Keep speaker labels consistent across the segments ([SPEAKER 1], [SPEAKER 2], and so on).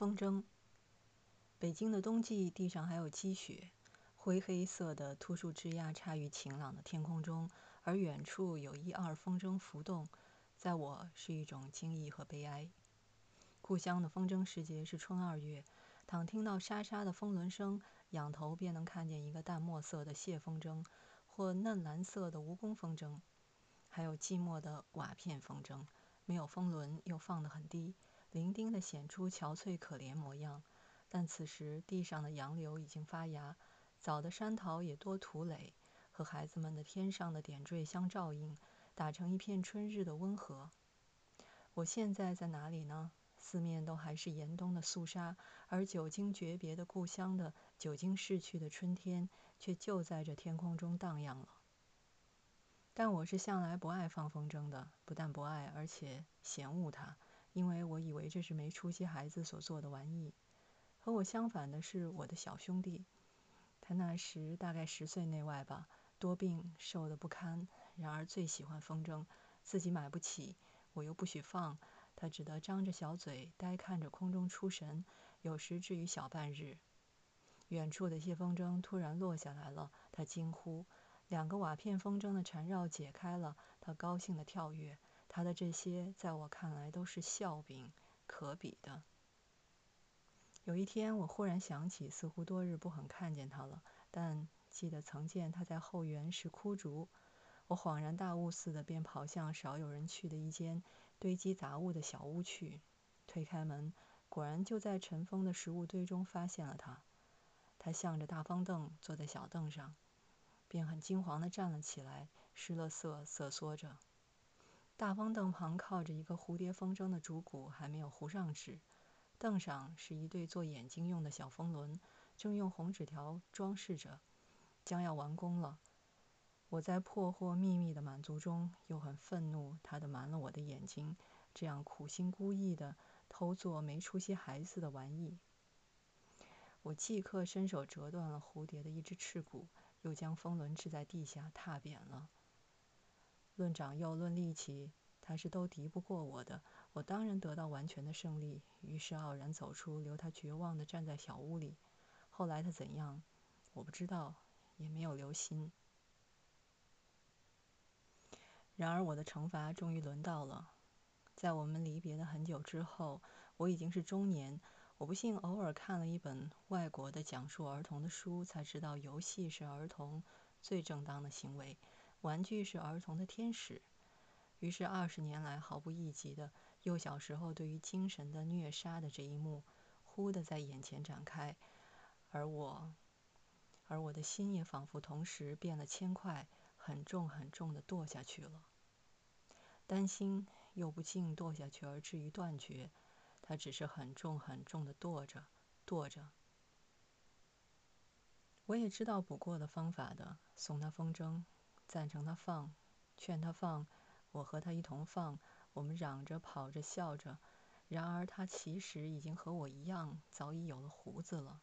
[SPEAKER 1] 风筝。北京的冬季，地上还有积雪，灰黑色的秃树枝桠插于晴朗的天空中，而远处有一二风筝浮动，在我是一种惊异和悲哀。故乡的风筝时节是春二月，倘听到沙沙的风轮声，仰头便能看见一个淡墨色的谢风筝，或嫩蓝色的蜈蚣风筝，还有寂寞的瓦片风筝，没有风轮，又放得很低，伶仃地显出憔悴可怜模样。但此时地上的杨柳已经发芽，早的山桃也多吐蕾，和孩子们的天上的点缀相照应，打成一片春日的温和。我现在在哪里呢？四面都还是严冬的肃杀，而久经诀别的故乡的久经逝去的春天，却就在这天空中荡漾了。但我是向来不爱放风筝的，不但不爱，而且嫌恶它，因为我以为这是没出息孩子所做的玩意。和我相反的是我的小兄弟，他那时大概十岁内外吧，多病，瘦得不堪，然而最喜欢风筝，自己买不起，我又不许放，他只得张着小嘴，呆看着空中出神，有时至于小半日。远处的谢风筝突然落下来了，他惊呼；两个瓦片风筝的缠绕解开了，他高兴地跳跃。他的这些，在我看来都是笑柄，可比的。有一天，我忽然想起，似乎多日不很看见他了，但记得曾见他在后园拾枯竹。我恍然大悟似的，便跑向少有人去的一间堆积杂物的小屋去。推开门，果然就在尘封的食物堆中发现了他。他向着大方凳坐在小凳上，便很惊惶地站了起来，失了色，瑟缩着。大方凳旁靠着一个蝴蝶风筝的竹骨，还没有糊上纸。凳上是一对做眼睛用的小风轮，正用红纸条装饰着，将要完工了。我在破获秘密的满足中，又很愤怒，他的瞒了我的眼睛，这样苦心孤诣的偷做没出息孩子的玩意。我即刻伸手折断了蝴蝶的一只翅骨，又将风轮掷在地下，踏扁了。论长幼，论力气，他是都敌不过我的。我当然得到完全的胜利，于是傲然走出，留他绝望地站在小屋里。后来他怎样，我不知道，也没有留心。然而我的惩罚终于轮到了，在我们离别的很久之后，我已经是中年。我不幸偶尔看了一本外国的讲述儿童的书，才知道游戏是儿童最正当的行为，玩具是儿童的天使。于是二十年来毫不意及的。幼小时候对于精神的虐杀的这一幕，忽地在眼前展开，而我，而我的心也仿佛同时变了千块，很重很重地堕下去了。担心又不竟堕下去而至于断绝，它只是很重很重地堕着，堕着。我也知道补过的方法的，送他风筝，赞成他放，劝他放，我和他一同放。我们嚷着、跑着、笑着，然而他其实已经和我一样，早已有了胡子了。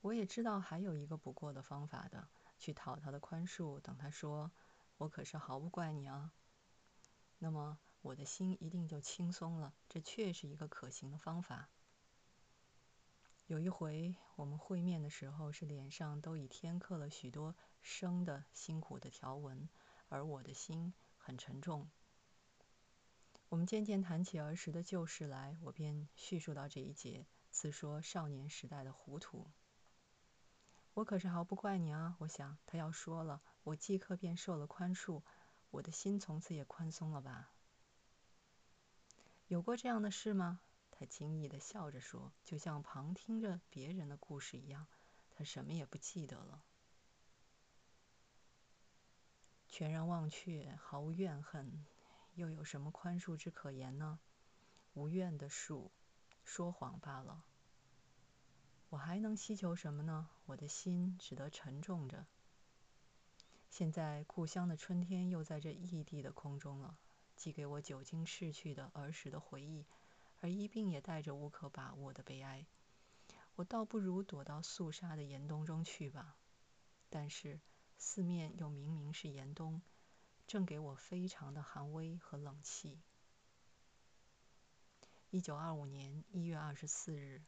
[SPEAKER 1] 我也知道还有一个补过的方法的，去讨他的宽恕，等他说：“我可是毫不怪你啊。”那么我的心一定就轻松了。这确是一个可行的方法。有一回我们会面的时候，是脸上都已添刻了许多生的辛苦的条纹，而我的心很沉重。我们渐渐谈起儿时的旧事来，我便叙述到这一节，自说少年时代的糊涂。我可是毫不怪你啊！我想他要说了，我即刻便受了宽恕，我的心从此也宽松了吧？有过这样的事吗？他惊异的笑着说，就像旁听着别人的故事一样。他什么也不记得了，全然忘却，毫无怨恨。又有什么宽恕之可言呢？无怨的恕，说谎罢了。我还能希求什么呢？我的心只得沉重着。现在故乡的春天又在这异地的空中了，寄给我久经逝去的儿时的回忆，而一并也带着无可把握的悲哀。我倒不如躲到肃杀的严冬中去吧。但是四面又明明是严冬。正给我非常的寒威和冷气。一九二五年一月二十四日。